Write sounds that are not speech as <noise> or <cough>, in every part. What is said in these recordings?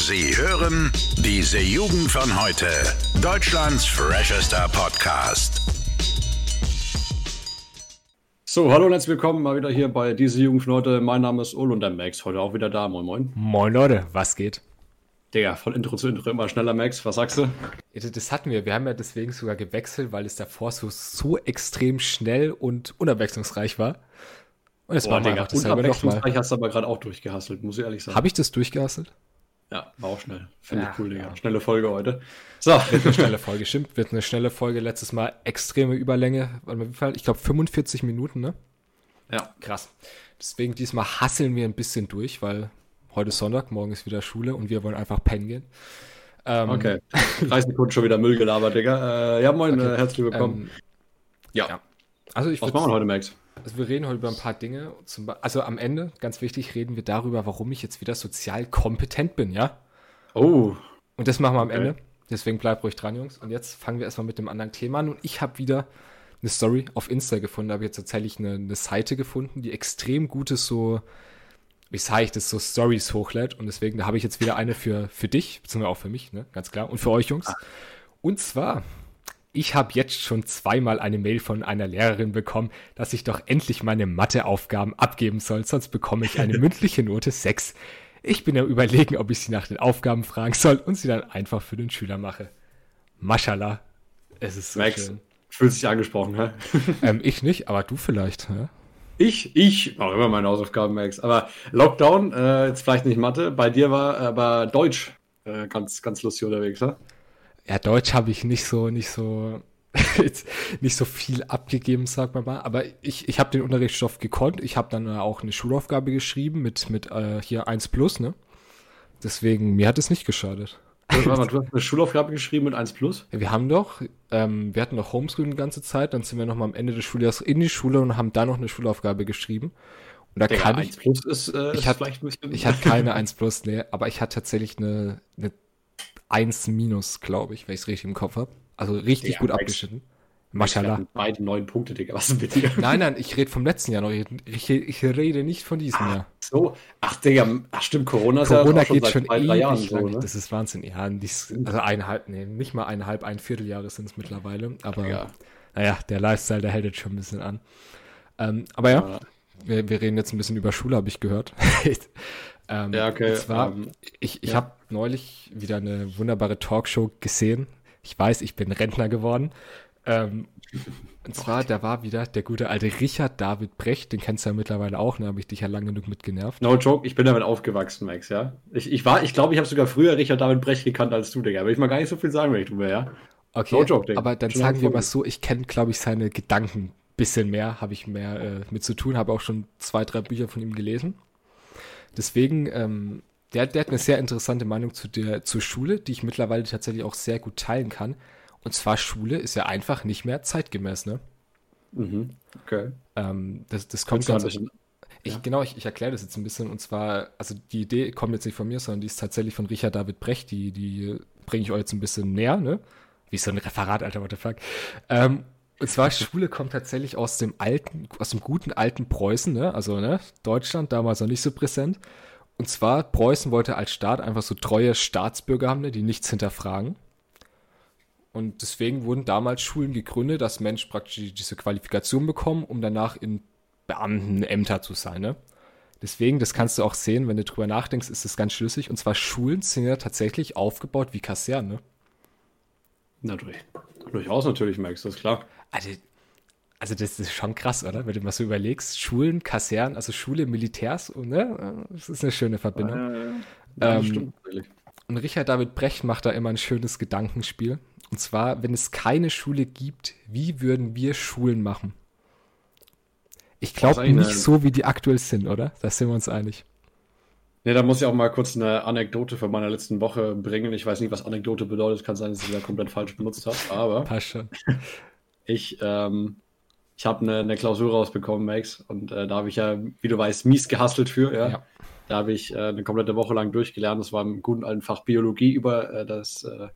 Sie hören diese Jugend von heute. Deutschlands freshester Podcast. So, hallo und herzlich willkommen mal wieder hier bei diese Jugend von heute. Mein Name ist Ul und der Max, heute auch wieder da. Moin, moin. Moin Leute, was geht? Digga, von Intro zu Intro immer schneller, Max. Was sagst du? Das hatten wir. Wir haben ja deswegen sogar gewechselt, weil es davor so, so extrem schnell und unabwechslungsreich war. Und jetzt war Digga, unabwechslungsreich hast du aber gerade auch durchgehasselt, muss ich ehrlich sagen. Habe ich das durchgehasselt? Ja, war auch schnell. Finde ja, ich cool, Digga. Ja. Schnelle Folge heute. So. Wird eine schnelle <laughs> Folge, stimmt. Wird eine schnelle Folge. Letztes Mal extreme Überlänge. Ich glaube 45 Minuten, ne? Ja. Krass. Deswegen diesmal hasseln wir ein bisschen durch, weil heute ist Sonntag, morgen ist wieder Schule und wir wollen einfach pennen gehen. Ähm, okay. 30 Sekunden schon wieder Müll gelabert, Digga. Äh, ja, moin, okay. äh, herzlich willkommen. Ähm, ja. ja. Also ich Was machen wir heute, Max? Also wir reden heute über ein paar Dinge. Zum, also am Ende, ganz wichtig, reden wir darüber, warum ich jetzt wieder sozial kompetent bin, ja? Oh. Und das machen wir am okay. Ende. Deswegen bleibt ruhig dran, Jungs. Und jetzt fangen wir erstmal mit dem anderen Thema an. Und ich habe wieder eine Story auf Insta gefunden. Da habe ich jetzt tatsächlich eine, eine Seite gefunden, die extrem gutes so, wie sage ich das, so Stories hochlädt. Und deswegen, da habe ich jetzt wieder eine für, für dich, beziehungsweise auch für mich, ne? Ganz klar. Und für euch, Jungs. Ah. Und zwar ich habe jetzt schon zweimal eine Mail von einer Lehrerin bekommen, dass ich doch endlich meine Matheaufgaben abgeben soll, sonst bekomme ich eine <laughs> mündliche Note 6. Ich bin am überlegen, ob ich sie nach den Aufgaben fragen soll und sie dann einfach für den Schüler mache. Maschallah. Es ist so Max, schön. Fühlt sich angesprochen, hä? <laughs> ähm, ich nicht, aber du vielleicht, hä? Ich, ich mache immer meine Hausaufgaben, Max. Aber Lockdown, äh, jetzt vielleicht nicht Mathe, bei dir war aber Deutsch äh, ganz, ganz lustig unterwegs, ne? Ja, Deutsch habe ich nicht so, nicht so, <laughs> nicht so viel abgegeben, sag mal mal. Aber ich, ich habe den Unterrichtsstoff gekonnt. Ich habe dann auch eine Schulaufgabe geschrieben mit, mit äh, hier 1 plus, ne? Deswegen, mir hat es nicht geschadet. Warte mal, du hast eine Schulaufgabe geschrieben mit 1 plus? Ja, wir haben doch, ähm, wir hatten noch Homeschooling die ganze Zeit, dann sind wir noch mal am Ende des Schuljahres in die Schule und haben da noch eine Schulaufgabe geschrieben. Und da Digga, kann 1 plus ist, äh, ich hatte, Ich hatte keine <laughs> 1 plus, nee, aber ich hatte tatsächlich eine, eine 1 minus, glaube ich, wenn ich es richtig im Kopf habe. Also richtig ja, gut abgeschnitten. Maschallah. Beide neun Punkte, Digga. Was ist mit dir? Nein, nein, ich rede vom letzten Jahr noch. Ich, ich rede nicht von diesem ach, Jahr. So, ach, Digga, ach stimmt, Corona ist Corona ja schon geht schon zwei, drei Jahren so, ne? Das ist Wahnsinn. Ja, nicht, also eineinhalb, nee, nicht mal eineinhalb, ein Vierteljahre sind es mittlerweile. Aber ja. naja, der Lifestyle, der hält jetzt schon ein bisschen an. Ähm, aber ja, ja. Wir, wir, reden jetzt ein bisschen über Schule, habe ich gehört. <laughs> Ähm, ja, okay. Und zwar, ähm, ich, ich ja. habe neulich wieder eine wunderbare Talkshow gesehen. Ich weiß, ich bin Rentner geworden. Ähm, und zwar, da war wieder der gute alte Richard David Brecht, den kennst du ja mittlerweile auch, da ne? habe ich dich ja lange genug mit genervt. No joke, ich bin damit aufgewachsen, Max, ja. Ich, ich war, ich glaube, ich habe sogar früher Richard David Brecht gekannt als du, Digga. Aber ich mal gar nicht so viel sagen, wenn ich wäre, ja. Okay, no joke, Digga. aber dann schon sagen wir mal so, ich kenne, glaube ich, seine Gedanken ein bisschen mehr, habe ich mehr äh, mit zu tun, habe auch schon zwei, drei Bücher von ihm gelesen. Deswegen, ähm, der, der hat eine sehr interessante Meinung zu der, zur Schule, die ich mittlerweile tatsächlich auch sehr gut teilen kann. Und zwar Schule ist ja einfach nicht mehr zeitgemäß, ne? Mhm, okay. Ähm, das, das kommt ganz. Bisschen, ich, ja. Genau, ich, ich erkläre das jetzt ein bisschen. Und zwar, also die Idee kommt jetzt nicht von mir, sondern die ist tatsächlich von Richard David Brecht. Die, die bringe ich euch jetzt ein bisschen näher, ne? Wie so ein Referat, Alter, what the fuck. Ähm, und zwar Schule kommt tatsächlich aus dem alten, aus dem guten alten Preußen, ne? Also, ne? Deutschland damals noch nicht so präsent. Und zwar, Preußen wollte als Staat einfach so treue Staatsbürger haben, ne? die nichts hinterfragen. Und deswegen wurden damals Schulen gegründet, dass Menschen praktisch diese Qualifikation bekommen, um danach in Beamtenämter zu sein, ne? Deswegen, das kannst du auch sehen, wenn du drüber nachdenkst, ist das ganz schlüssig. Und zwar Schulen sind ja tatsächlich aufgebaut wie Kasernen, ne? Natürlich. Durchaus natürlich, Max, das ist klar. Also, also das ist schon krass, oder? Wenn du mal so überlegst, Schulen, Kasernen, also Schule, Militärs, ne? Das ist eine schöne Verbindung. Äh, ja, ähm, stimmt, und Richard David Brecht macht da immer ein schönes Gedankenspiel. Und zwar, wenn es keine Schule gibt, wie würden wir Schulen machen? Ich glaube nicht so, wie die aktuell sind, oder? Da sind wir uns einig. Ne, da muss ich auch mal kurz eine Anekdote von meiner letzten Woche bringen. Ich weiß nicht, was Anekdote bedeutet. Kann sein, dass ich sie da komplett falsch benutzt habe. Aber Passt schon. <laughs> ich, ähm, ich habe eine, eine, Klausur rausbekommen, Max. Und äh, da habe ich ja, wie du weißt, mies gehustelt für. Ja. ja. Da habe ich äh, eine komplette Woche lang durchgelernt. Das war im guten alten Fach Biologie über äh, das, äh,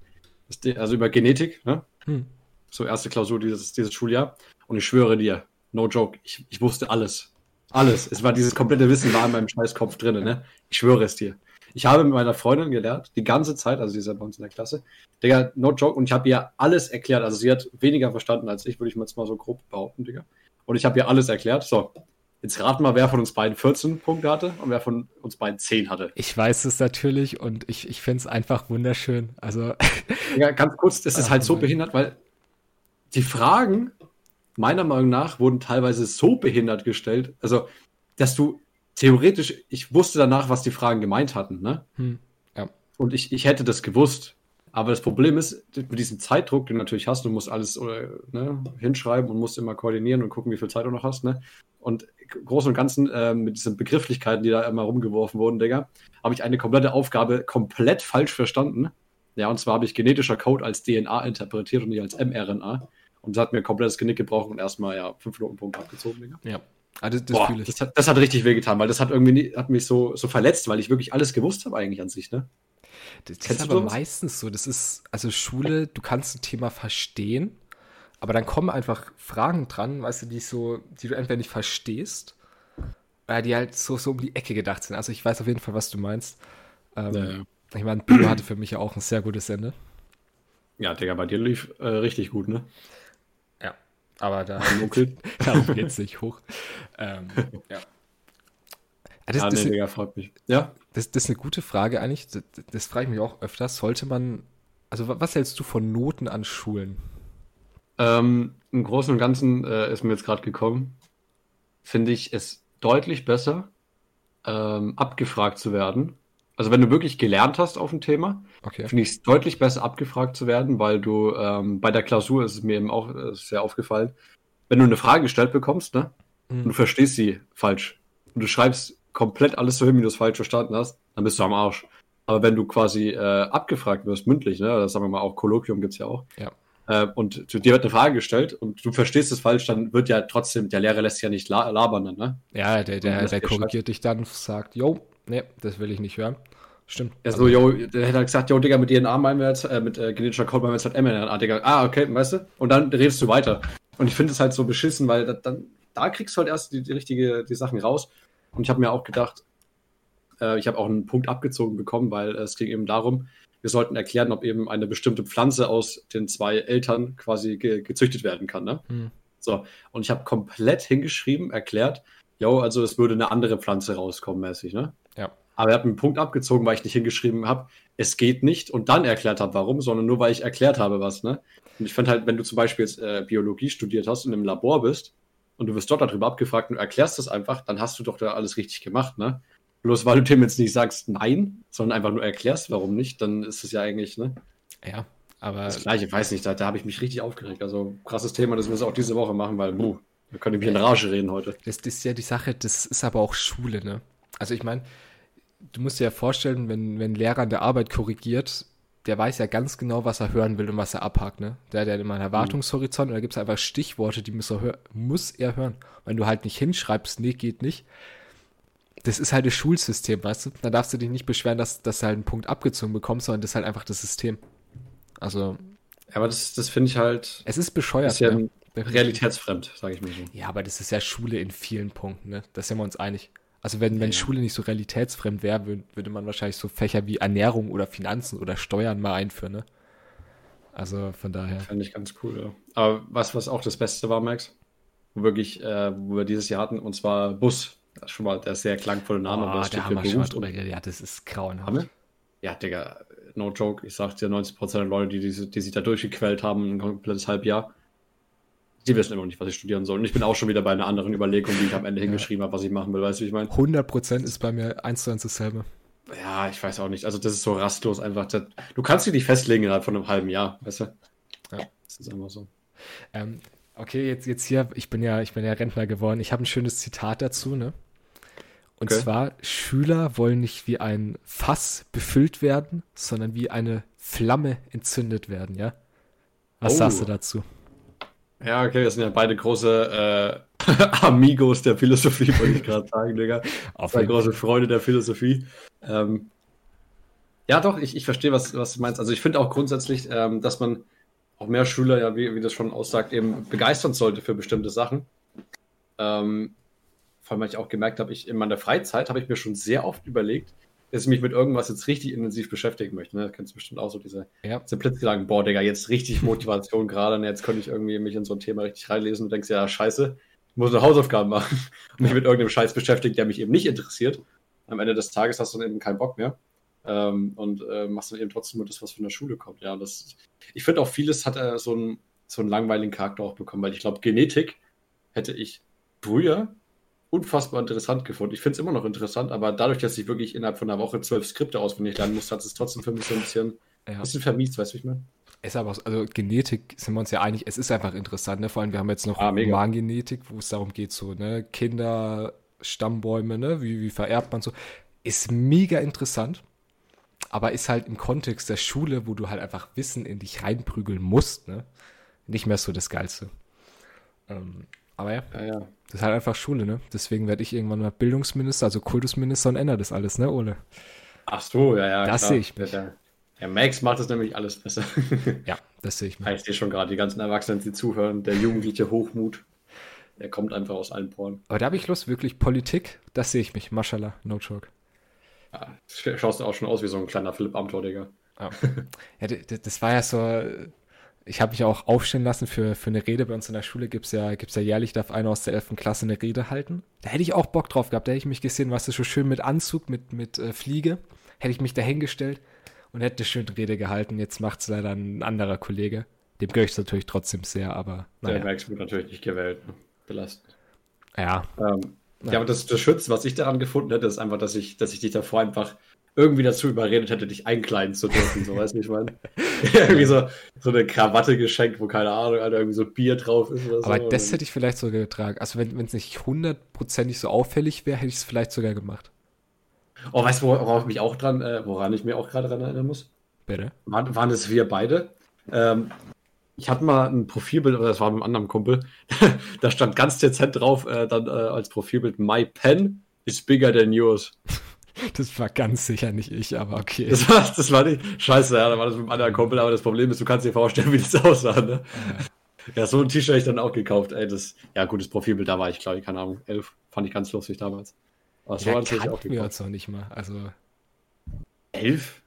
das, also über Genetik. Ne? Hm. So erste Klausur dieses, dieses Schuljahr. Und ich schwöre dir, no joke, ich, ich wusste alles. Alles. Es war dieses komplette Wissen war in meinem Scheißkopf drin, ne? Ich schwöre es dir. Ich habe mit meiner Freundin gelernt, die ganze Zeit, also sie ist ja bei uns in der Klasse, Digga, no joke, und ich habe ihr alles erklärt. Also sie hat weniger verstanden als ich, würde ich mal jetzt mal so grob behaupten, Digga. Und ich habe ihr alles erklärt. So, Jetzt raten mal, wer von uns beiden 14 Punkte hatte und wer von uns beiden 10 hatte. Ich weiß es natürlich und ich, ich finde es einfach wunderschön. Also. <laughs> Ja, ganz kurz, das ist halt so behindert, weil die Fragen, meiner Meinung nach, wurden teilweise so behindert gestellt. Also, dass du theoretisch, ich wusste danach, was die Fragen gemeint hatten, ne? Hm, ja. Und ich, ich hätte das gewusst. Aber das Problem ist, mit diesem Zeitdruck, den du natürlich hast, du musst alles oder, ne, hinschreiben und musst immer koordinieren und gucken, wie viel Zeit du noch hast, ne? Und Großen und Ganzen äh, mit diesen Begrifflichkeiten, die da immer rumgeworfen wurden, Digga, habe ich eine komplette Aufgabe komplett falsch verstanden. Ja, und zwar habe ich genetischer Code als DNA interpretiert und nicht als mRNA. Und das hat mir komplettes Genick gebrochen und erstmal ja fünf Notenpunkte abgezogen, Digga. Ja. Also das, Boah, das, hat, das hat richtig wehgetan, weil das hat irgendwie hat mich so, so verletzt, weil ich wirklich alles gewusst habe eigentlich an sich, ne? Das, das ist aber meistens so. Das ist, also Schule, du kannst ein Thema verstehen, aber dann kommen einfach Fragen dran, weißt du, die so, die du entweder nicht verstehst, oder die halt so, so um die Ecke gedacht sind. Also ich weiß auf jeden Fall, was du meinst. Ähm, ja, ja. Ich meine, Bio hatte für mich ja auch ein sehr gutes Ende. Ja, Digga, bei dir lief äh, richtig gut, ne? Ja, aber da <laughs> darum geht's nicht hoch. Ähm, ja. Ah, das, das, nee, Digga, freut mich. Ja? Das, das, ist eine gute Frage eigentlich. Das, das frage ich mich auch öfters. Sollte man, also was hältst du von Noten an Schulen? Ähm, Im Großen und Ganzen äh, ist mir jetzt gerade gekommen, finde ich es deutlich besser, ähm, abgefragt zu werden. Also wenn du wirklich gelernt hast auf ein Thema, okay. finde ich es deutlich besser, abgefragt zu werden, weil du ähm, bei der Klausur ist es mir eben auch äh, sehr aufgefallen, wenn du eine Frage gestellt bekommst, ne, mhm. und du verstehst sie falsch und du schreibst komplett alles so hin, wie du es falsch verstanden hast, dann bist du am Arsch. Aber wenn du quasi äh, abgefragt wirst, mündlich, ne, das sagen wir mal auch, Kolloquium gibt es ja auch, ja. Äh, und zu dir wird eine Frage gestellt und du verstehst es falsch, dann wird ja trotzdem, der Lehrer lässt ja nicht la labern ne? Ja, der, der, der korrigiert dich dann, sagt, yo, nee, das will ich nicht hören. Stimmt. Ja, so, yo, der hätte gesagt, yo, Digga, mit DNA meinen wir jetzt, äh, mit äh, genetischer Code meinen wir jetzt halt mRNA, Digga. Ah, okay, weißt du? Und dann redest du weiter. Und ich finde es halt so beschissen, weil da, dann, da kriegst du halt erst die, die richtige, die Sachen raus. Und ich habe mir auch gedacht, äh, ich habe auch einen Punkt abgezogen bekommen, weil es ging eben darum, wir sollten erklären, ob eben eine bestimmte Pflanze aus den zwei Eltern quasi ge gezüchtet werden kann. Ne? Hm. So, und ich habe komplett hingeschrieben, erklärt, jo, also es würde eine andere Pflanze rauskommen, mäßig, ne? Ja. Aber er hat einen Punkt abgezogen, weil ich nicht hingeschrieben habe, es geht nicht und dann erklärt habe, warum, sondern nur, weil ich erklärt habe, was, ne? Und ich finde halt, wenn du zum Beispiel jetzt äh, Biologie studiert hast und im Labor bist und du wirst dort darüber abgefragt und du erklärst das einfach, dann hast du doch da alles richtig gemacht, ne? Bloß weil du dem jetzt nicht sagst nein, sondern einfach nur erklärst, warum nicht, dann ist es ja eigentlich, ne? Ja, aber. Das gleiche, ich weiß nicht, da, da habe ich mich richtig aufgeregt. Also krasses Thema, das müssen wir auch diese Woche machen, weil, buh, wir können mich in Rage reden heute. Das, das ist ja die Sache, das ist aber auch Schule, ne? Also ich meine, du musst dir ja vorstellen, wenn, wenn ein Lehrer an der Arbeit korrigiert, der weiß ja ganz genau, was er hören will und was er abhakt, ne? Der, hat immer einen Erwartungshorizont und da gibt es einfach Stichworte, die muss er, muss er hören. Wenn du halt nicht hinschreibst, nee, geht nicht, das ist halt das Schulsystem, weißt du? Da darfst du dich nicht beschweren, dass, dass du halt einen Punkt abgezogen bekommst, sondern das ist halt einfach das System. Also. Ja, aber das, das finde ich halt. Es ist bescheuert. Ist ja, ja. realitätsfremd, sage ich mal so. Ja, aber das ist ja Schule in vielen Punkten, ne? Da sind wir uns einig. Also wenn, wenn ja. Schule nicht so realitätsfremd wäre, würde, würde man wahrscheinlich so Fächer wie Ernährung oder Finanzen oder Steuern mal einführen, ne? Also von daher. Fände ich ganz cool, ja. Aber was, was auch das Beste war, Max, wo wirklich, äh, wo wir dieses Jahr hatten, und zwar Bus. Das ist schon mal der sehr klangvolle Name. Oh, der haben wir schon mal drüber. Ja, das ist grauenhaft. Ja, Digga, no joke. Ich sag dir, 90% der Leute, die, die, die sich da durchgequält haben, ein komplettes Halbjahr, die wissen immer noch nicht, was ich studieren soll. Und ich bin auch schon wieder bei einer anderen Überlegung, die ich am Ende ja. hingeschrieben habe, was ich machen will. Weißt du, wie ich meine? 100% ist bei mir eins zu eins dasselbe. Ja, ich weiß auch nicht. Also, das ist so rastlos einfach. Du kannst dich nicht festlegen innerhalb von einem halben Jahr, weißt du? Ja. Das ist einfach so. Ähm, okay, jetzt, jetzt hier, ich bin ja, ich bin ja Rentner geworden. Ich habe ein schönes Zitat dazu, ne? Und okay. zwar, Schüler wollen nicht wie ein Fass befüllt werden, sondern wie eine Flamme entzündet werden, ja? Was oh. sagst du dazu? Ja, okay, wir sind ja beide große äh, <laughs> Amigos der Philosophie, wollte ich gerade sagen, Digga. Auf Zwei große Freunde der Philosophie. Ähm, ja, doch, ich, ich verstehe, was, was du meinst. Also ich finde auch grundsätzlich, ähm, dass man auch mehr Schüler, ja, wie, wie das schon aussagt, eben begeistern sollte für bestimmte Sachen. Ähm, vor allem, weil ich auch gemerkt habe, ich in meiner Freizeit habe ich mir schon sehr oft überlegt, dass ich mich mit irgendwas jetzt richtig intensiv beschäftigen möchte. Ne? Das kennst du bestimmt auch so diese, ja. diese Blitzgedanken, boah, Digga, jetzt richtig Motivation <laughs> gerade und jetzt könnte ich irgendwie mich in so ein Thema richtig reinlesen und denkst, ja, scheiße, ich muss eine Hausaufgaben machen <laughs> und mich mit irgendeinem Scheiß beschäftigen, der mich eben nicht interessiert. Am Ende des Tages hast du dann eben keinen Bock mehr. Ähm, und äh, machst dann eben trotzdem nur das, was von der Schule kommt. Ja, das, ich finde auch vieles hat äh, so, einen, so einen langweiligen Charakter auch bekommen, weil ich glaube, Genetik hätte ich früher unfassbar interessant gefunden. Ich finde es immer noch interessant, aber dadurch, dass ich wirklich innerhalb von einer Woche zwölf Skripte auswendig lernen musste, hat es trotzdem für mich so ein bisschen, ja. bisschen vermiest, weißt du, wie ich meine? ist aber, also Genetik sind wir uns ja einig, es ist einfach interessant, ne? Vor allem, wir haben jetzt noch ah, Humangenetik, wo es darum geht, so, ne, Kinder, Stammbäume, ne, wie, wie vererbt man so. Ist mega interessant, aber ist halt im Kontext der Schule, wo du halt einfach Wissen in dich reinprügeln musst, ne, nicht mehr so das Geilste. Ähm, aber ja, ja, ja, das ist halt einfach Schule, ne? Deswegen werde ich irgendwann mal Bildungsminister, also Kultusminister und ändere das alles, ne, Ole? Ach so, ja, ja. Das sehe ich mich. Ja, ja, Max macht das nämlich alles besser. <laughs> ja, das sehe ich mir. Ich sehe schon gerade die ganzen Erwachsenen, die zuhören, der jugendliche Hochmut, der kommt einfach aus allen Poren. Aber da habe ich Lust, wirklich Politik, das sehe ich mich. Mashallah, no joke. Ja, schaust du auch schon aus wie so ein kleiner Philipp Amthor, Digga. Ja. ja, das war ja so, ich habe mich auch aufstellen lassen für, für eine Rede. Bei uns in der Schule gibt es ja, gibt's ja jährlich, darf einer aus der 11. Klasse eine Rede halten. Da hätte ich auch Bock drauf gehabt. Da hätte ich mich gesehen, was ist so schön mit Anzug, mit, mit äh, Fliege. Hätte ich mich dahingestellt und hätte eine schöne Rede gehalten. Jetzt macht es leider ein anderer Kollege. Dem gehöre ich natürlich trotzdem sehr, aber. Naja. Der Max wird natürlich nicht gewählt. Ne? Belastend. Ja. Ähm, ja, aber das, das Schütze, was ich daran gefunden hätte, ist einfach, dass ich, dass ich dich davor einfach irgendwie dazu überredet hätte, dich einkleiden zu dürfen. So, weißt du, ich meine? <laughs> <laughs> irgendwie so, so eine Krawatte geschenkt, wo keine Ahnung, Alter, irgendwie so Bier drauf ist oder Aber so. das hätte ich vielleicht sogar getragen. Also, wenn es nicht hundertprozentig so auffällig wäre, hätte ich es vielleicht sogar gemacht. Oh, weißt du, worauf ich mich auch dran, äh, woran ich mir auch gerade dran erinnern muss? Bitte? War, waren es wir beide? Ähm, ich hatte mal ein Profilbild, aber das war mit einem anderen Kumpel. <laughs> da stand ganz dezent drauf, äh, dann äh, als Profilbild: My pen is bigger than yours. Das war ganz sicher nicht ich, aber okay. Das war, das war nicht. Scheiße, ja, da war das mit einem anderen Kumpel, aber das Problem ist, du kannst dir vorstellen, wie das <laughs> aussah, ne? Ja, ja so ein T-Shirt habe ich dann auch gekauft. Ey, das, ja, gutes Profilbild, da war ich, glaube ich, keine Ahnung, elf. Fand ich ganz lustig damals. Aber so ja, kannten wir uns noch nicht mal. Also. Elf?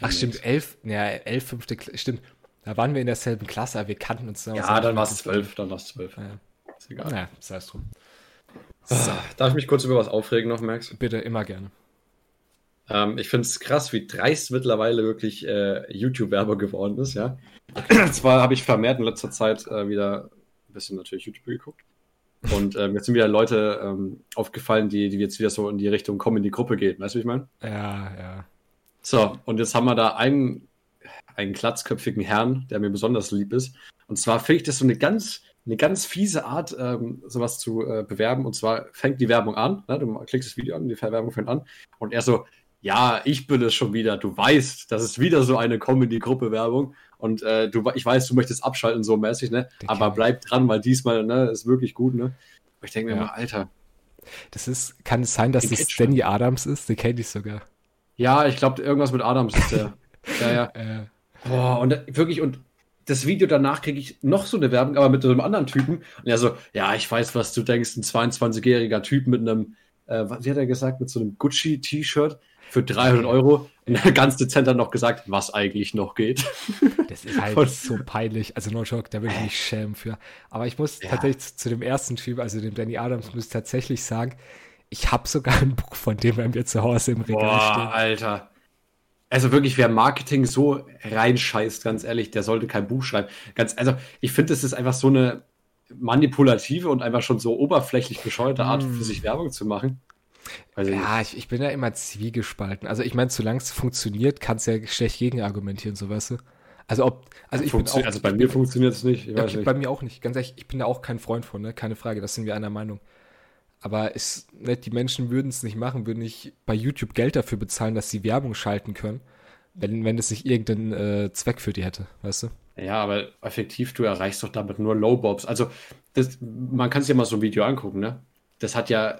Ach, stimmt, elf. Ja, elf, fünfte, stimmt. Da waren wir in derselben Klasse, aber wir kannten uns noch. Ja, dann war es zwölf, dann war es zwölf. Ja. Ist egal. Ja, sei es drum. Ah, so. Darf ich mich kurz über was aufregen noch, Max? Bitte, immer gerne. Ähm, ich finde es krass, wie dreist mittlerweile wirklich äh, YouTube-Werbung geworden ist, ja. Zwar habe ich vermehrt in letzter Zeit äh, wieder ein bisschen natürlich YouTube geguckt. Und äh, mir sind wieder Leute ähm, aufgefallen, die, die jetzt wieder so in die Richtung kommen, in die Gruppe gehen. Weißt du, wie ich meine? Ja, ja. So, und jetzt haben wir da einen, einen glatzköpfigen Herrn, der mir besonders lieb ist. Und zwar finde ich das so eine ganz, eine ganz fiese Art, ähm, sowas zu äh, bewerben. Und zwar fängt die Werbung an, ne? du klickst das Video an, die Werbung fängt an. Und er so, ja, ich bin es schon wieder. Du weißt, das ist wieder so eine Comedy-Gruppe-Werbung. Und äh, du, ich weiß, du möchtest abschalten, so mäßig, ne? Den Aber bleib dran, weil diesmal, ne, ist wirklich gut, ne? Aber ich denke mir ja. mal, Alter. Das ist, kann es sein, dass das Danny. Adams ist? Den kenne ich sogar. Ja, ich glaube, irgendwas mit Adams ist der. <laughs> ja, ja. Äh. Boah, und wirklich, und das Video danach kriege ich noch so eine Werbung, aber mit so einem anderen Typen. Und er so, ja, ich weiß, was du denkst, ein 22-jähriger Typ mit einem, äh, wie hat er gesagt, mit so einem Gucci-T-Shirt für 300 Euro. Ganz dezent dann noch gesagt, was eigentlich noch geht. Das ist halt so peinlich. Also No Joke, da würde ich mich schämen für. Aber ich muss ja. tatsächlich zu, zu, dem ersten Typ, also dem Danny Adams, muss tatsächlich sagen, ich habe sogar ein Buch von dem bei mir zu Hause im Regal Boah, stehen. Alter. Also wirklich, wer Marketing so reinscheißt, ganz ehrlich, der sollte kein Buch schreiben. Ganz, also ich finde, das ist einfach so eine manipulative und einfach schon so oberflächlich bescheuerte Art, mm. für sich Werbung zu machen. Also ja, ich, ich, bin da immer zwiegespalten. Also ich meine, solange es funktioniert, kannst du ja schlecht gegenargumentieren, so weißt du. Also ob, also ich bin auch, also bei mir funktioniert es nicht. Okay, nicht. Bei mir auch nicht. Ganz ehrlich, ich bin da auch kein Freund von, ne? Keine Frage, das sind wir einer Meinung. Aber es, ne, die Menschen würden es nicht machen, würden nicht bei YouTube Geld dafür bezahlen, dass sie Werbung schalten können, wenn, wenn es nicht irgendeinen äh, Zweck für die hätte, weißt du? Ja, aber effektiv, du erreichst doch damit nur Low-Bobs. Also, das, man kann sich ja mal so ein Video angucken, ne? Das hat ja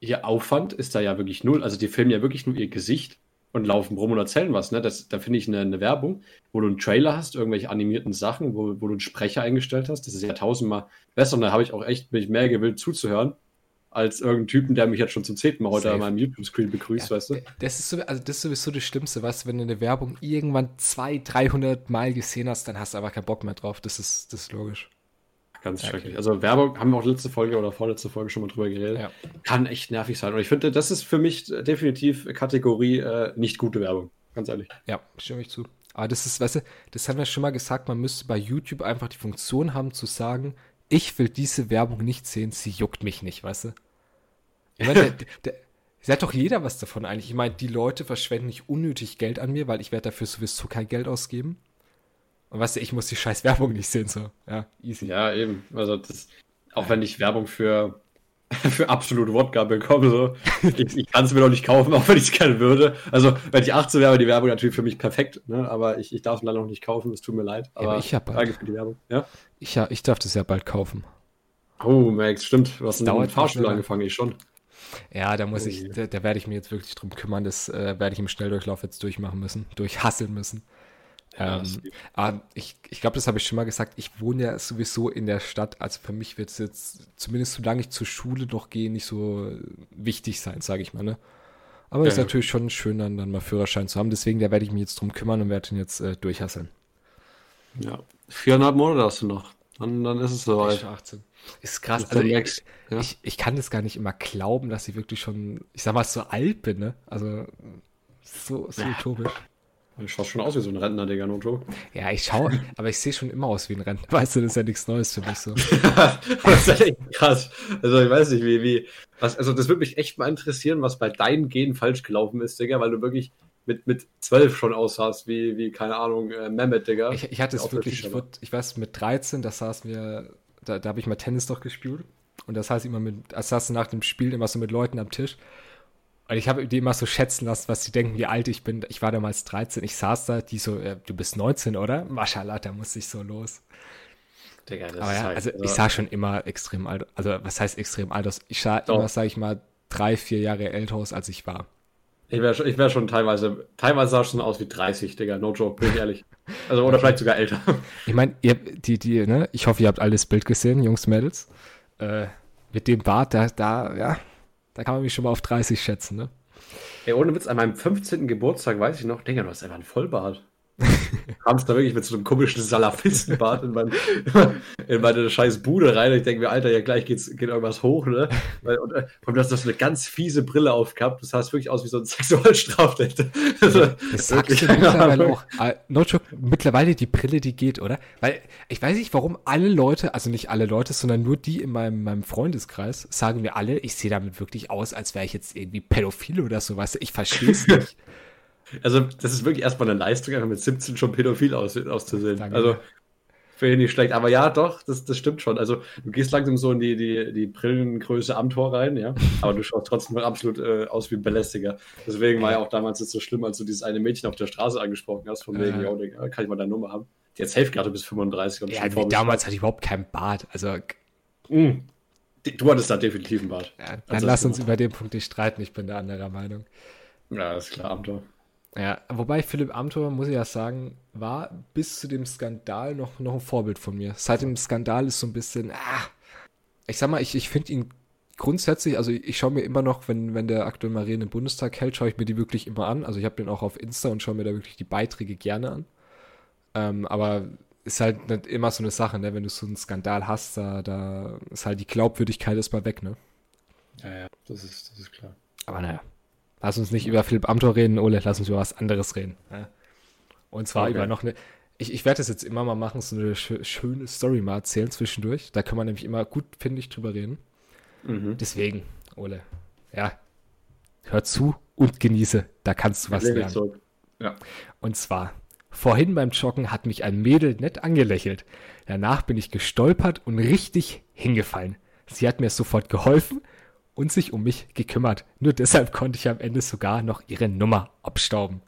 ihr Aufwand ist da ja wirklich null. Also die filmen ja wirklich nur ihr Gesicht und laufen rum und erzählen was. Ne? Das, da finde ich eine, eine, Werbung, wo du einen Trailer hast, irgendwelche animierten Sachen, wo, wo du einen Sprecher eingestellt hast. Das ist ja tausendmal besser und da habe ich auch echt mich mehr gewillt zuzuhören, als irgendeinen Typen, der mich jetzt schon zum zehnten Mal heute Safe. an meinem YouTube-Screen begrüßt, ja, weißt du? Das ist, so, also das ist sowieso das Schlimmste, weißt du, wenn du eine Werbung irgendwann 200, 300 Mal gesehen hast, dann hast du aber keinen Bock mehr drauf. Das ist, das ist logisch. Ganz okay. schrecklich. Also Werbung haben wir auch letzte Folge oder vorletzte Folge schon mal drüber geredet. Ja. Kann echt nervig sein. Und ich finde, das ist für mich definitiv Kategorie äh, nicht gute Werbung. Ganz ehrlich. Ja, stimme ich zu. Aber das ist, weißt du, das haben wir schon mal gesagt, man müsste bei YouTube einfach die Funktion haben zu sagen, ich will diese Werbung nicht sehen, sie juckt mich nicht, weißt du? Ich meine, der, <laughs> der, der hat doch jeder was davon eigentlich. Ich meine, die Leute verschwenden nicht unnötig Geld an mir, weil ich werde dafür sowieso kein Geld ausgeben. Und weißt du, ich muss die scheiß Werbung nicht sehen, so. Ja, easy. Ja, eben. Also das, auch wenn ich Werbung für, <laughs> für absolute Wodka bekomme, so, ich, ich kann es mir doch nicht kaufen, auch wenn ich es gerne würde. Also, wenn ich 18 wäre, die Werbung natürlich für mich perfekt, ne? aber ich, ich darf es leider noch nicht kaufen, es tut mir leid. Aber, ja, aber ich habe Danke für die Werbung. Ja? Ich, ja, ich darf das ja bald kaufen. Oh, Max, stimmt. Du hast einen Fahrstuhl angefangen, ich schon. Ja, da muss oh, ich, da, da, werde ich mir jetzt wirklich drum kümmern. Das äh, werde ich im Schnelldurchlauf jetzt durchmachen müssen, durchhasseln müssen. Ja, ähm, aber ich, ich glaube, das habe ich schon mal gesagt. Ich wohne ja sowieso in der Stadt. Also für mich wird es jetzt, zumindest solange ich zur Schule noch gehe, nicht so wichtig sein, sage ich mal. Ne? Aber es ja. ist natürlich schon schön, dann, dann mal Führerschein zu haben. Deswegen, da werde ich mich jetzt drum kümmern und werde ihn jetzt äh, durchhasseln. Ja, viereinhalb Monate hast du noch. Dann, dann ist es soweit. 18. Ist krass. Also ich, ja. ich, ich, kann das gar nicht immer glauben, dass ich wirklich schon, ich sag mal, so alt bin, ne? Also so, so utopisch. Du schaust schon aus wie so ein Rentner, Digga, Noto. Ja, ich schaue, aber ich sehe schon immer aus wie ein Rentner. <laughs> Weißt du, das ist ja nichts Neues für mich so. <laughs> das ist echt krass. Also ich weiß nicht, wie, wie, was, also das würde mich echt mal interessieren, was bei deinen Genen falsch gelaufen ist, Digga, weil du wirklich mit, mit zwölf schon aussahst, wie, wie, keine Ahnung, äh, Mehmet, Digga. Ich, ich hatte es wirklich, ich, würd, ich weiß, mit 13, da saßen wir, da, da habe ich mal Tennis doch gespielt. Und das heißt immer mit, das saß nach dem Spiel immer so mit Leuten am Tisch. Und ich habe die immer so schätzen lassen, was sie denken, wie alt ich bin. Ich war damals 13, ich saß da, die so, äh, du bist 19, oder? Maschallah, da musste ich so los. Digga, das Aber ja, halt, also, also ich sah schon immer extrem alt, also was heißt extrem alt aus? Ich sah Doch. immer, sag ich mal, drei, vier Jahre älter aus, als ich war. Ich wäre schon, ich wär schon teilweise, teilweise sah schon aus wie 30, Digga, no joke, bin ich ehrlich. Also, oder vielleicht sogar älter. <laughs> Ich meine, ihr die, die, ne, ich hoffe, ihr habt alles Bild gesehen, Jungs, Mädels. Äh, mit dem Bart, da, da, ja, da kann man mich schon mal auf 30 schätzen, ne? Ey, ohne Witz, an meinem 15. Geburtstag weiß ich noch, Digga, du hast einfach einen Vollbart. <laughs> Kamst da wirklich mit so einem komischen Salafistenbart in, mein, in meine scheiß Bude rein. Ich denke mir, Alter, ja gleich geht's, geht irgendwas hoch, ne? Und, äh, und du hast das eine ganz fiese Brille aufgehabt. Das sah wirklich aus wie so ein Sexualstraftäter. <laughs> Das, das sagst du mittlerweile auch. Uh, no joke, mittlerweile die Brille, die geht, oder? Weil ich weiß nicht, warum alle Leute, also nicht alle Leute, sondern nur die in meinem, meinem Freundeskreis, sagen mir alle, ich sehe damit wirklich aus, als wäre ich jetzt irgendwie pädophil oder so, weißt du? Ich verstehe es nicht. <laughs> Also, das ist wirklich erstmal eine Leistung, einfach mit 17 schon pädophil aus, auszusehen. Danke. Also, für ihn nicht schlecht. Aber ja, doch, das, das stimmt schon. Also, du gehst langsam so in die, die, die Brillengröße am Tor rein, ja. Aber du schaust trotzdem absolut äh, aus wie ein Belästiger. Deswegen war ja auch damals jetzt so schlimm, als du dieses eine Mädchen auf der Straße angesprochen hast, von wegen, ja, ja kann ich mal deine Nummer haben. Die hat safe gerade bis 35 und ja, schon damals hatte ich überhaupt keinen Bart. Also. Mm. Du hattest da definitiv einen Bart. Ja, dann lass uns über den Punkt nicht streiten. Ich bin da anderer Meinung. Ja, ist klar, Tor. Ja, wobei Philipp Amthor, muss ich ja sagen, war bis zu dem Skandal noch, noch ein Vorbild von mir. Seit dem Skandal ist so ein bisschen, ah, ich sag mal, ich, ich finde ihn grundsätzlich, also ich schaue mir immer noch, wenn, wenn der aktuell mal Reden im Bundestag hält, schaue ich mir die wirklich immer an. Also ich habe den auch auf Insta und schaue mir da wirklich die Beiträge gerne an. Ähm, aber ist halt nicht immer so eine Sache, ne? Wenn du so einen Skandal hast, da, da ist halt die Glaubwürdigkeit erstmal weg, ne? Ja, ja, das ist, das ist klar. Aber naja. Lass uns nicht über Philipp Amthor reden, Ole, lass uns über was anderes reden. Ja? Und zwar okay. über noch eine. Ich, ich werde das jetzt immer mal machen, so eine sch schöne Story mal erzählen zwischendurch. Da kann man nämlich immer gut, finde ich, drüber reden. Mhm. Deswegen, Ole, ja, hör zu und genieße. Da kannst du was lernen. Ja. Und zwar, vorhin beim Joggen hat mich ein Mädel nett angelächelt. Danach bin ich gestolpert und richtig hingefallen. Sie hat mir sofort geholfen und sich um mich gekümmert. Nur deshalb konnte ich am Ende sogar noch ihre Nummer abstauben.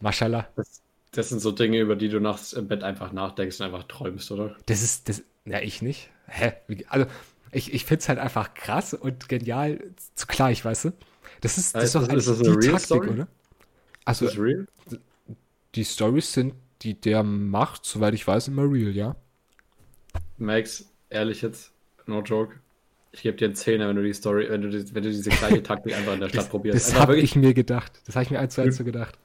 Maschallah. Das, das, sind so Dinge, über die du nachts im Bett einfach nachdenkst und einfach träumst, oder? Das ist, das, ja, ich nicht. Hä? Also, ich, ich finde es halt einfach krass und genial zugleich, weißt du? Das ist, das ist doch ist, ist das die Taktik, Story? oder? Also, ist das real? Die Stories sind, die der macht, soweit ich weiß, immer real, ja. Max, ehrlich jetzt, no joke Ich gebe dir einen Zehner, wenn du die Story, wenn du, wenn du diese gleiche Taktik einfach in der Stadt das, probierst. Das habe ich mir gedacht. Das habe ich mir eins zu eins so gedacht.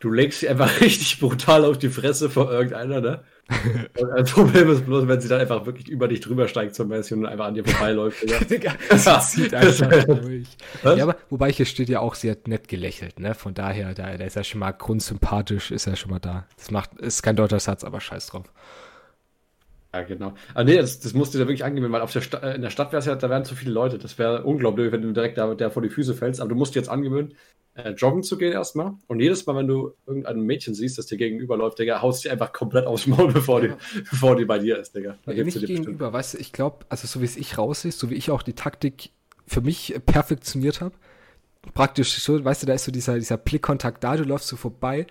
Du legst sie einfach <laughs> richtig brutal auf die Fresse vor irgendeiner, ne? <laughs> und das Problem ist bloß, wenn sie dann einfach wirklich über dich drüber steigt zum Messi und einfach an dir vorbeiläuft. Digga. <laughs> das zieht einfach durch. Ja, aber wobei hier steht ja auch, sie hat nett gelächelt, ne? Von daher, da, da ist ja schon mal grundsympathisch, ist ja schon mal da. Das macht, ist kein deutscher Satz, aber scheiß drauf. Ja, genau. Aber nee, das, das musst du dir wirklich angeben, weil auf der Sta in der Stadt wäre es ja, da wären zu viele Leute. Das wäre unglaublich, wenn du direkt da der vor die Füße fällst. Aber du musst dir jetzt angewöhnen, äh, joggen zu gehen erstmal. Und jedes Mal, wenn du irgendein Mädchen siehst, das dir gegenüberläuft, Digga, haust sie einfach komplett aufs Maul, <laughs> bevor die, bevor die bei dir ist, Digga. Da nicht gegenüber, weißt du, ich glaube, also so wie es ich raussehe, so wie ich auch die Taktik für mich perfektioniert habe, praktisch so, weißt du, da ist so dieser, dieser Blickkontakt da, du läufst so vorbei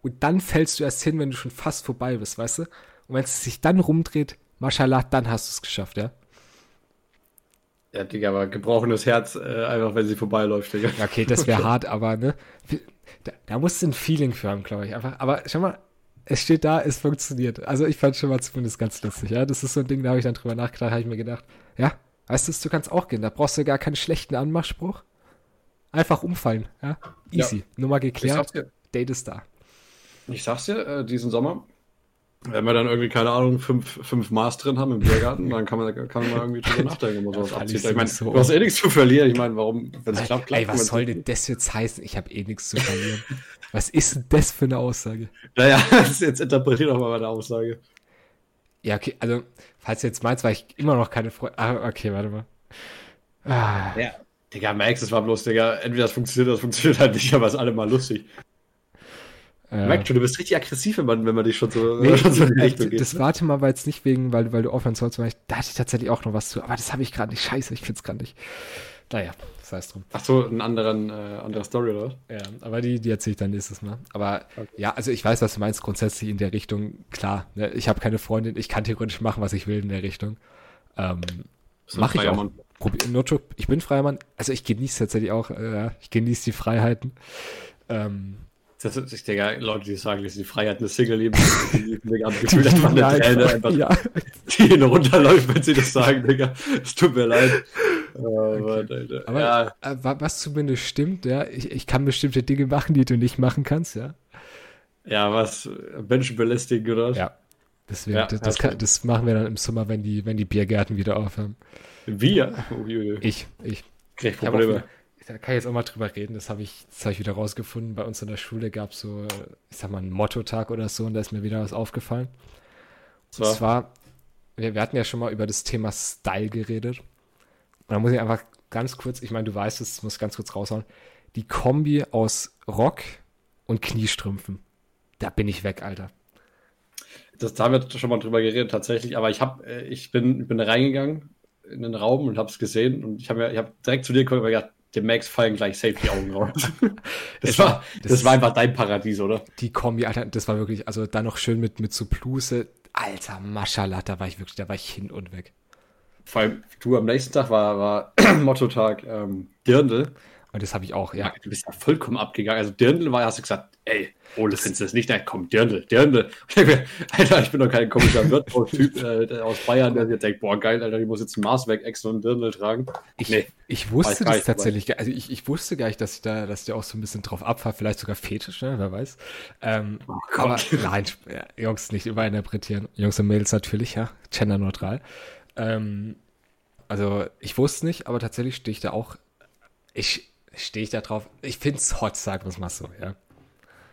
und dann fällst du erst hin, wenn du schon fast vorbei bist, weißt du? Und wenn es sich dann rumdreht, Mashallah, dann hast du es geschafft, ja? Ja, Digga, aber gebrochenes Herz, äh, einfach wenn sie vorbeiläuft, Digga. Ja, okay, das wäre <laughs> hart, aber ne? Da, da musst du ein Feeling für haben, glaube ich. Einfach, aber schau mal, es steht da, es funktioniert. Also ich fand schon mal zumindest ganz lustig, ja. Das ist so ein Ding, da habe ich dann drüber nachgedacht, habe ich mir gedacht, ja, weißt du, du kannst auch gehen, da brauchst du gar keinen schlechten Anmachspruch. Einfach umfallen, ja. Easy. Ja. Nummer geklärt, Date ist da. Ich sag's dir, äh, diesen Sommer wenn wir dann irgendwie, keine Ahnung, fünf, fünf Maß drin haben im Biergarten, dann kann man, kann man irgendwie drüber <laughs> nachdenken, ob man sowas abzieht. Ich meine, so. du hast eh nichts zu verlieren. Ich meine, warum, wenn es klappt, klappt. Ey, was soll denn das jetzt heißen? Ich habe eh nichts zu verlieren. was ist denn das für eine Aussage? Naja, <laughs> jetzt interpretiert doch mal meine Aussage. Ja, okay, also, falls du jetzt meinst, weil ich immer noch keine Freude. Ah, okay, warte mal. Ah. Ja, Digga, Max, das war bloß, Digga, entweder das funktioniert, das funktioniert halt nicht, aber es ist allemal lustig. Ja. Merkt schon, du bist richtig aggressiv, wenn man, wenn man dich schon so, nee, <laughs> schon so in die Richtung geht. Das warte mal, weil jetzt nicht wegen, weil, weil du aufhören sollst, weil ich, da hatte ich tatsächlich auch noch was zu, aber das habe ich gerade nicht. Scheiße, ich find's gerade nicht. Naja, das heißt drum. Ach so, eine anderen, äh, andere Story, oder? Ja, aber die, die erzähle ich dann nächstes Mal. Aber okay. ja, also ich weiß, was du meinst, grundsätzlich in der Richtung, klar. Ne, ich habe keine Freundin, ich kann theoretisch machen, was ich will in der Richtung. Ähm, Mache ich auch. Notjob, ich bin freier Mann. Also ich genieße tatsächlich auch, äh, ich genieße die Freiheiten. Ähm, das ist, ich denke, Leute, die sagen, dass die Freiheit eine Single leben, die, die haben <laughs> Gefühl, dass man eine Träne einfach, ja. die runterläuft, wenn sie das sagen, Digga. Es tut mir leid. Aber, okay. Aber ja. Äh, was zumindest stimmt, ja, ich, ich kann bestimmte Dinge machen, die du nicht machen kannst, ja. Ja, was Menschen belästigen, oder? Ja. Deswegen, ja, das, das, kann, das, machen wir dann im Sommer, wenn die, wenn die Biergärten wieder aufhören. Wir? Oh, ich, ich. Krieg Probleme da kann ich jetzt auch mal drüber reden, das habe ich, hab ich wieder rausgefunden. Bei uns in der Schule gab es so, ich sag mal, einen Motto-Tag oder so und da ist mir wieder was aufgefallen. So. Und zwar, wir, wir hatten ja schon mal über das Thema Style geredet. Und da muss ich einfach ganz kurz, ich meine, du weißt es, muss ganz kurz raushauen. Die Kombi aus Rock und Kniestrümpfen. Da bin ich weg, Alter. Das, da haben wir schon mal drüber geredet, tatsächlich. Aber ich, hab, äh, ich bin, bin reingegangen in den Raum und habe es gesehen. Und ich habe hab direkt zu dir gekommen und gedacht, dem Max fallen gleich safe die Augen raus. <laughs> das, war, das, das, war einfach dein Paradies, oder? Die Kombi, Alter, das war wirklich, also dann noch schön mit, mit so Bluse. Alter, Maschallah, da war ich wirklich, da war ich hin und weg. Vor allem, du am nächsten Tag war, war <clears throat> Motto-Tag ähm, Dirndl. Und das habe ich auch, ja. Du bist ja vollkommen abgegangen. Also Dirndl war, hast du gesagt, ey, Ole, findest du das nicht? Nein, komm, Dirndl, Dirndl. <laughs> Alter, ich bin doch kein komischer Wirthaus-Typ äh, aus Bayern, der jetzt denkt, boah, geil, Alter, ich muss jetzt ein Maß weg, extra ein Dirndl tragen. Ich, nee, ich wusste das tatsächlich, also ich, ich wusste gar nicht, dass ich da, dass der auch so ein bisschen drauf abfahrt, vielleicht sogar fetisch, ne, wer weiß. Ähm, oh aber nein, Jungs, nicht überinterpretieren. Jungs und Mädels natürlich, ja, genderneutral. Ähm, also ich wusste nicht, aber tatsächlich stehe ich da auch, ich, stehe ich da drauf. Ich finde es hot, sagen wir es mal so, ja.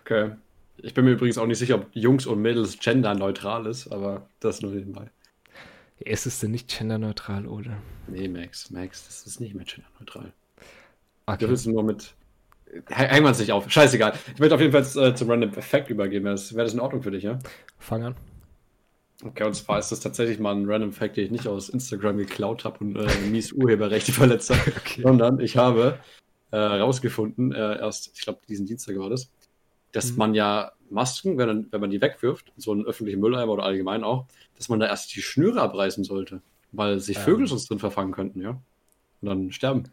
Okay. Ich bin mir übrigens auch nicht sicher, ob Jungs und Mädels genderneutral ist, aber das nur nebenbei. Ist es denn nicht genderneutral, oder? Nee, Max, Max, das ist nicht mehr genderneutral. Okay. Wir wissen nur mit. Hängen wir uns nicht auf. Scheißegal. Ich möchte auf jeden Fall jetzt, äh, zum Random Effekt übergehen. Wäre das, wär das in Ordnung für dich, ja? Fang an. Okay, und zwar ist das tatsächlich mal ein Random Fact, den ich nicht aus Instagram geklaut habe und äh, mies Urheberrechte <laughs> verletzt habe, <laughs> okay. sondern ich habe äh, äh, erst, ich glaube, diesen Dienstag war das, dass mhm. man ja Masken, wenn, man, wenn man die wegwirft, so einen öffentlichen Mülleimer oder allgemein auch, dass man da erst die Schnüre abreißen sollte, weil sich Vögel ähm. sonst drin verfangen könnten, ja. Und dann sterben.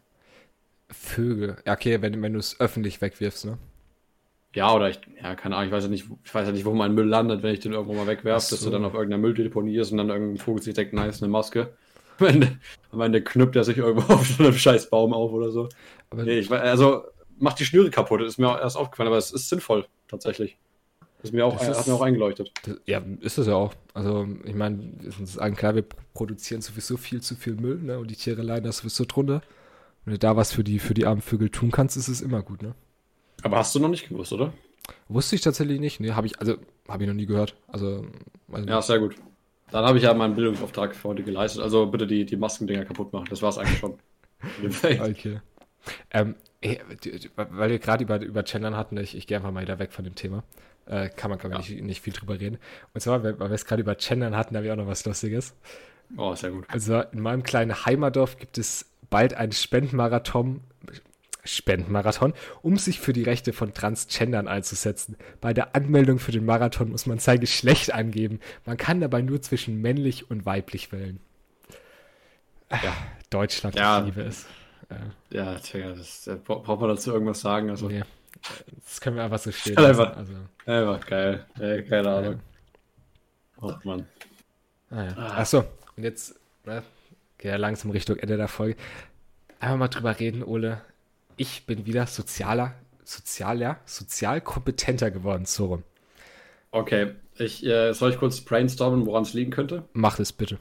Vögel. Ja, okay, wenn, wenn du es öffentlich wegwirfst, ne? Ja, oder ich, ja, keine Ahnung, ich weiß ja nicht, ich weiß ja nicht, wo mein Müll landet, wenn ich den irgendwo mal wegwerfe, so. dass du dann auf irgendeiner Mülldeponie ist und dann irgendein Vogel sich denkt, nice, eine Maske. <laughs> Am Ende, am Ende knüpft er sich irgendwo <laughs> auf so einem scheiß Baum auf oder so. Aber nee, ich, also macht die Schnüre kaputt, das ist mir auch erst aufgefallen, aber es ist sinnvoll, tatsächlich. Das, ist mir auch, das hat mir auch eingeleuchtet. Das, ja, ist es ja auch. Also, ich meine, es ist klar, wir produzieren sowieso viel zu viel Müll, ne? Und die Tiere leiden da sowieso drunter. Wenn du da was für die, für die armen Vögel tun kannst, ist es immer gut, ne? Aber hast du noch nicht gewusst, oder? Wusste ich tatsächlich nicht. Nee, habe ich, also, habe ich noch nie gehört. Also, ja, sehr gut. Dann habe ich ja meinen Bildungsauftrag für heute geleistet. Also bitte die, die Maskendinger kaputt machen. Das war es eigentlich schon. <laughs> okay. Ähm, weil wir gerade über, über Gendern hatten, ich, ich gehe einfach mal wieder weg von dem Thema. Äh, kann man, glaube ich, ja. nicht, nicht viel drüber reden. Und zwar, weil, weil wir es gerade über Gendern hatten, habe ich auch noch was Lustiges. Oh, sehr gut. Also in meinem kleinen Heimatdorf gibt es bald einen Spendenmarathon, Spendenmarathon, um sich für die Rechte von Transgendern einzusetzen. Bei der Anmeldung für den Marathon muss man sein Geschlecht angeben. Man kann dabei nur zwischen männlich und weiblich wählen. Ja. Deutschland, ja. ich liebe es. Ja, tja, das, äh, braucht man dazu irgendwas sagen? Also, nee. Das können wir einfach so stehen. Einfach, also. einfach geil. Ey, keine Ahnung. Ja. Oh Mann. Ah, ja. ah. Achso, und jetzt ne, geht ja langsam Richtung Ende der Folge. Einfach mal drüber reden, Ole. Ich bin wieder sozialer, sozialer, sozial kompetenter geworden, so rum. Okay, ich, äh, soll ich kurz brainstormen, woran es liegen könnte? Mach es bitte.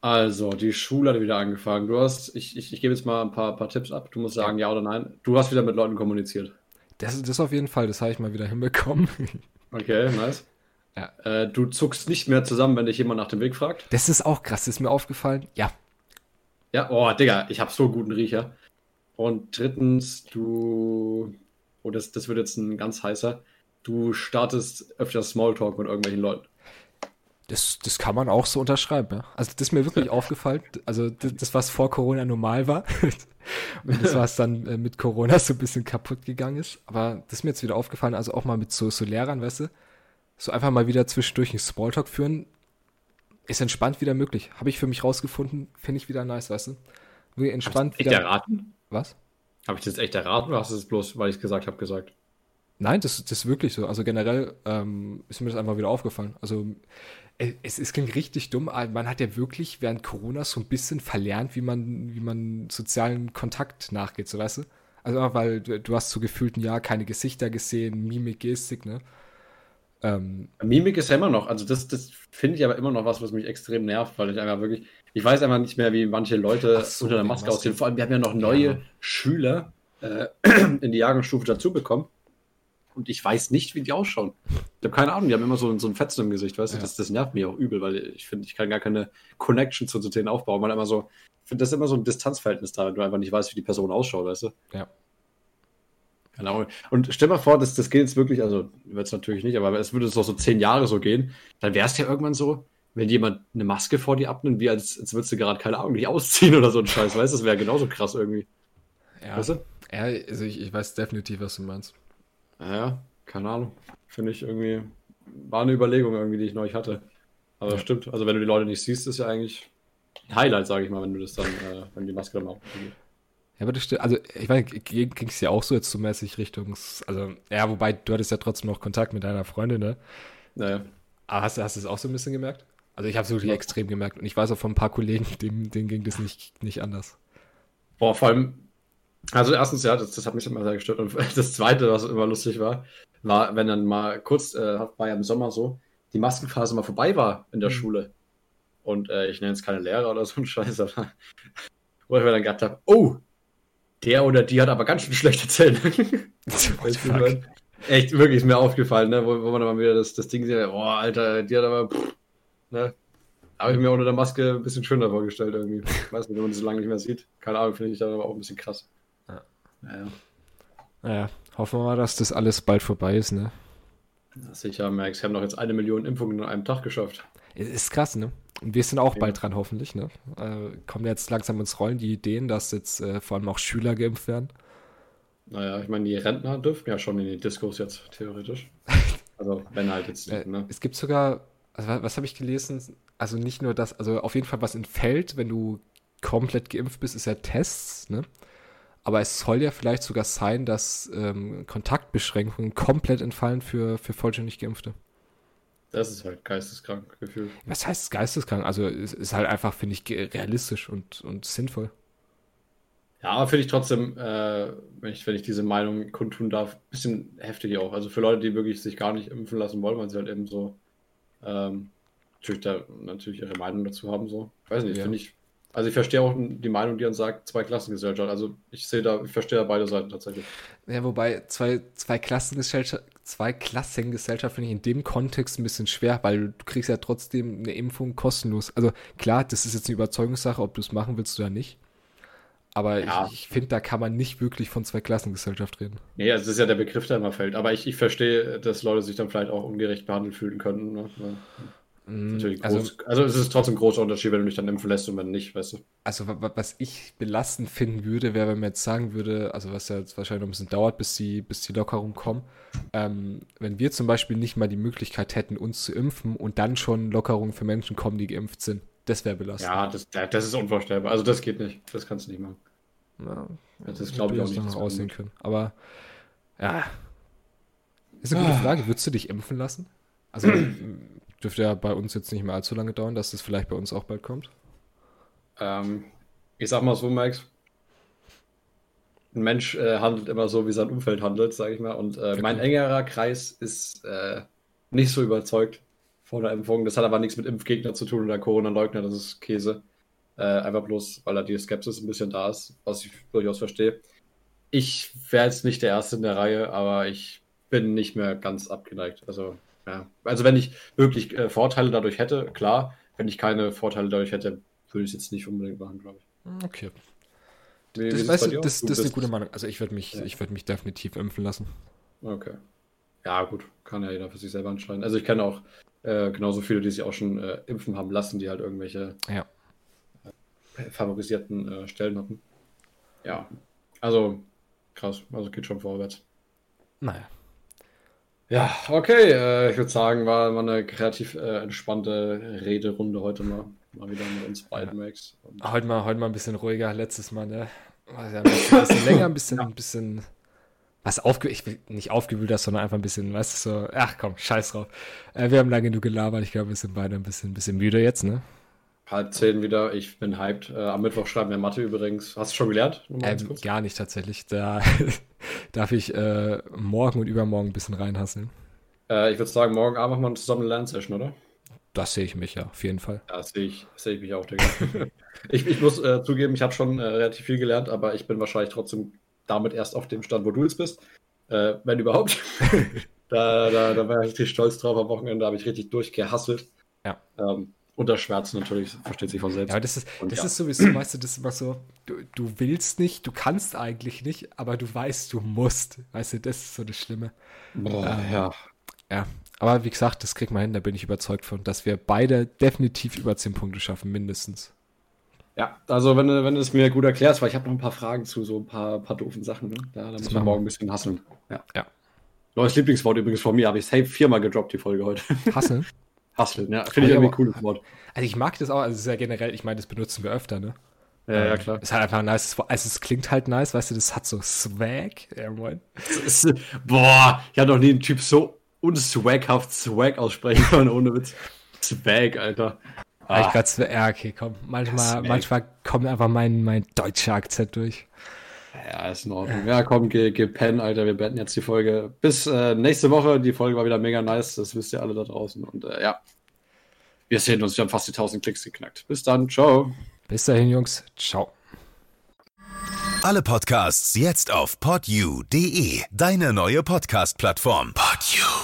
Also, die Schule hat wieder angefangen. Du hast, ich, ich, ich gebe jetzt mal ein paar, paar Tipps ab. Du musst sagen, ja. oder nein. Du hast wieder mit Leuten kommuniziert. Das, das auf jeden Fall, das habe ich mal wieder hinbekommen. <laughs> Okay, nice. Ja. Äh, du zuckst nicht mehr zusammen, wenn dich jemand nach dem Weg fragt. Das ist auch krass, das ist mir aufgefallen. Ja. Ja, oh, Digga, ich habe so guten Riecher. Und drittens, du. Oh, das, das wird jetzt ein ganz heißer. Du startest öfter Smalltalk mit irgendwelchen Leuten. Das, das kann man auch so unterschreiben, ja. Also das ist mir wirklich <laughs> aufgefallen. Also das, das, was vor Corona normal war. <laughs> und das, was dann äh, mit Corona so ein bisschen kaputt gegangen ist. Aber das ist mir jetzt wieder aufgefallen, also auch mal mit so, so Lehrern, weißt du, so einfach mal wieder zwischendurch einen Smalltalk führen, ist entspannt wieder möglich. Habe ich für mich rausgefunden, finde ich wieder nice, weißt du. Wie entspannt Hast du wieder. erraten? Was? Habe ich das echt erraten oder hast du es bloß, weil ich es gesagt habe, gesagt? Nein, das, das ist wirklich so. Also generell ähm, ist mir das einfach wieder aufgefallen. Also äh, es, es klingt richtig dumm, aber man hat ja wirklich während Corona so ein bisschen verlernt, wie man, wie man sozialen Kontakt nachgeht, so weißt du? Also weil du, du hast so gefühlt ein Jahr keine Gesichter gesehen, Mimik, Gestik, ne? Ähm, Mimik ist ja immer noch, also das, das finde ich aber immer noch was, was mich extrem nervt, weil ich einfach wirklich, ich weiß einfach nicht mehr, wie manche Leute so, unter der Maske aussehen. Vor allem, wir haben ja noch neue ja. Schüler äh, <clears throat> in die Jahrgangsstufe dazu bekommen. Und ich weiß nicht, wie die ausschauen. Ich habe keine Ahnung, die haben immer so, so ein Fetzen im Gesicht, weißt du? Das, das nervt mich auch übel, weil ich finde, ich kann gar keine Connection zu, zu denen aufbauen, weil immer so, ich finde, das ist immer so ein Distanzverhältnis da, wenn du einfach nicht weißt, wie die Person ausschaut, weißt du? Ja. Genau. Und stell mal vor, das, das geht jetzt wirklich, also wird es natürlich nicht, aber es würde es noch so zehn Jahre so gehen, dann wäre es ja irgendwann so, wenn jemand eine Maske vor dir abnimmt, wie als, als würdest du gerade, keine Ahnung, nicht ausziehen oder so ein Scheiß, weißt du? Das wäre genauso krass irgendwie. Ja. Weißt du? Ja, also ich, ich weiß definitiv, was du meinst. Ja, keine Ahnung. Finde ich irgendwie, war eine Überlegung irgendwie, die ich neulich hatte. Aber ja. stimmt, also wenn du die Leute nicht siehst, ist ja eigentlich ein Highlight, sage ich mal, wenn du das dann, äh, wenn die Maske dann auch. Ja, aber das stimmt, also ich meine, ging es ja auch so jetzt so mäßig Richtung, also, ja, wobei du hattest ja trotzdem noch Kontakt mit deiner Freundin, ne? Naja. Aber hast, hast du es auch so ein bisschen gemerkt? Also ich habe es wirklich ja. extrem gemerkt und ich weiß auch von ein paar Kollegen, <laughs> denen, denen ging das nicht, nicht anders. Boah, vor allem, also erstens, ja, das, das hat mich immer sehr gestört und <laughs> das zweite, was immer lustig war, war, wenn dann mal kurz, äh, war ja im Sommer so, die Maskenphase mal vorbei war in der mhm. Schule. Und äh, ich nenne jetzt keine Lehrer oder so ein Scheiß, aber <laughs> wo ich mir dann gedacht habe, oh, der oder die hat aber ganz schön schlechte Zähne. Echt, wirklich ist mir aufgefallen, ne? wo, wo man dann mal wieder das, das Ding sieht, oh, Alter, die hat aber, pff, ne? Habe ich mir unter der Maske ein bisschen schöner vorgestellt irgendwie. Ich weiß nicht, wenn man das so lange nicht mehr sieht. Keine Ahnung, finde ich dann aber auch ein bisschen krass. Ja. Naja. naja, hoffen wir mal, dass das alles bald vorbei ist, ne? Sicher, Max. Wir haben doch jetzt eine Million Impfungen in einem Tag geschafft. Ist krass, ne? Und wir sind auch ja. bald dran, hoffentlich, ne? Äh, kommen jetzt langsam ins Rollen die Ideen, dass jetzt äh, vor allem auch Schüler geimpft werden. Naja, ich meine, die Rentner dürfen ja schon in die Diskos jetzt, theoretisch. <laughs> Also, wenn halt jetzt, äh, ne? Es gibt sogar, also, was, was habe ich gelesen? Also nicht nur das, also auf jeden Fall was entfällt, wenn du komplett geimpft bist, ist ja Tests, ne? Aber es soll ja vielleicht sogar sein, dass ähm, Kontaktbeschränkungen komplett entfallen für, für vollständig Geimpfte. Das ist halt geisteskrank gefühlt. Was heißt geisteskrank? Also es ist halt einfach, finde ich, realistisch und, und sinnvoll. Ja, finde ich trotzdem, äh, wenn, ich, wenn ich diese Meinung kundtun darf, ein bisschen heftig auch. Also für Leute, die wirklich sich gar nicht impfen lassen wollen, weil sie halt eben so ähm, natürlich, da, natürlich ihre Meinung dazu haben. So. Ich weiß nicht, ja. finde ich. Also ich verstehe auch die Meinung, die dann sagt, zwei Klassengesellschaft. Also ich sehe da, ich verstehe da beide Seiten tatsächlich. Ja, wobei zwei, zwei Klassengesellschaft, zwei Klassengesellschaft finde ich in dem Kontext ein bisschen schwer, weil du kriegst ja trotzdem eine Impfung kostenlos. Also klar, das ist jetzt eine Überzeugungssache, ob du es machen willst oder nicht. Aber ja. ich, ich finde, da kann man nicht wirklich von zwei Klassengesellschaft reden. Nee, also das ist ja der Begriff, der immer fällt. Aber ich, ich verstehe, dass Leute sich dann vielleicht auch ungerecht behandelt fühlen könnten. Ne? Mm, also, also, es ist trotzdem ein großer Unterschied, wenn du dich dann impfen lässt und wenn nicht, weißt du. Also was ich belastend finden würde, wäre, wenn man jetzt sagen würde, also was ja jetzt wahrscheinlich noch ein bisschen dauert, bis die, bis die Lockerung kommen, ähm, wenn wir zum Beispiel nicht mal die Möglichkeit hätten, uns zu impfen und dann schon Lockerungen für Menschen kommen, die geimpft sind. Das wäre belastend. Ja, das, das ist unvorstellbar. Also das geht nicht. Das kannst du nicht machen. Ja, das glaube ich auch nicht. Aussehen können. Aber ja. Ist eine gute ah. Frage. Würdest du dich impfen lassen? Also <clears throat> dürfte ja bei uns jetzt nicht mehr allzu lange dauern, dass das vielleicht bei uns auch bald kommt. Ähm, ich sag mal so, Max. Ein Mensch äh, handelt immer so, wie sein Umfeld handelt, sage ich mal. Und äh, mein engerer Kreis ist äh, nicht so überzeugt vor der Impfung. Das hat aber nichts mit Impfgegner zu tun oder Corona-Leugner, das ist Käse. Äh, einfach bloß, weil da die Skepsis ein bisschen da ist, was ich durchaus verstehe. Ich wäre jetzt nicht der Erste in der Reihe, aber ich bin nicht mehr ganz abgeneigt. Also, ja. Also, wenn ich wirklich äh, Vorteile dadurch hätte, klar. Wenn ich keine Vorteile dadurch hätte, würde ich es jetzt nicht unbedingt machen, glaube ich. Okay. Wie, das, wie weißt du, das, das ist eine gute Meinung. Also, ich würde mich, ja. würd mich definitiv impfen lassen. Okay. Ja, gut. Kann ja jeder für sich selber entscheiden. Also, ich kenne auch äh, genauso viele, die sich auch schon äh, impfen haben lassen, die halt irgendwelche ja. äh, favorisierten äh, Stellen hatten. Ja, also krass, also geht schon vorwärts. Naja. Ja, okay, äh, ich würde sagen, war mal eine kreativ entspannte Rederunde heute mal. Mal wieder mit uns beiden, ja. Max. Heute mal, heute mal ein bisschen ruhiger, letztes Mal, ne? War ja ein bisschen, ein bisschen <laughs> länger, ein bisschen, ein bisschen was aufge ich will nicht aufgewühlt hast, sondern einfach ein bisschen, weißt du, so, ach komm, scheiß drauf. Äh, wir haben lange genug gelabert, ich glaube, wir sind beide ein bisschen, ein bisschen müde jetzt, ne? Halb zehn wieder, ich bin hyped. Äh, am Mittwoch schreiben wir Mathe übrigens. Hast du schon gelernt? Ähm, gar nicht tatsächlich. Da <laughs> darf ich äh, morgen und übermorgen ein bisschen reinhasseln. Äh, ich würde sagen, morgen Abend machen wir zusammen eine Lernsession, oder? Das sehe ich mich ja, auf jeden Fall. Ja, das sehe ich, seh ich mich auch, Digga. <laughs> ich, ich muss äh, zugeben, ich habe schon äh, relativ viel gelernt, aber ich bin wahrscheinlich trotzdem damit erst auf dem Stand, wo du jetzt bist. Äh, wenn überhaupt. <laughs> da, da, da war ich richtig stolz drauf. Am Wochenende habe ich richtig durchgehasselt. Ja. Ähm, unter Schmerzen natürlich, versteht sich von selbst. Ja, das ist, Und das ja. ist sowieso, weißt du, das ist immer so, du, du willst nicht, du kannst eigentlich nicht, aber du weißt, du musst. Weißt du, das ist so das Schlimme. Boah, äh, ja. Ja, aber wie gesagt, das kriegt man hin, da bin ich überzeugt von, dass wir beide definitiv über 10 Punkte schaffen, mindestens. Ja, also wenn, wenn du es mir gut erklärst, weil ich habe noch ein paar Fragen zu so ein paar, paar doofen Sachen. Ne? Da, da müssen wir morgen ein bisschen hasseln. Ja. ja. Neues Lieblingswort übrigens von mir, habe ich safe viermal gedroppt, die Folge heute. <laughs> Hasseln? Hasseln, ja. Finde ich irgendwie ein cooles Wort. Also ich mag das auch, also es ist ja generell, ich meine, das benutzen wir öfter, ne? Ja, ja, ähm, klar. Ist halt einfach ein nice, also es klingt halt nice, weißt du, das hat so Swag. Ja, moin. boah, ich habe noch nie einen Typ so unswaghaft Swag aussprechen können, ohne Witz. Swag, Alter. Ah. Ich grad, ja, okay, komm. Manchmal, manchmal kommt einfach mein, mein deutscher Akzent durch. Ja, ist in Ordnung. Ja, komm, geh, geh pennen, Alter. Wir beenden jetzt die Folge. Bis äh, nächste Woche. Die Folge war wieder mega nice. Das wisst ihr alle da draußen. Und äh, ja, wir sehen uns. Wir haben fast die 1000 Klicks geknackt. Bis dann. Ciao. Bis dahin, Jungs. Ciao. Alle Podcasts jetzt auf podyou.de. Deine neue Podcast-Plattform. Podyou.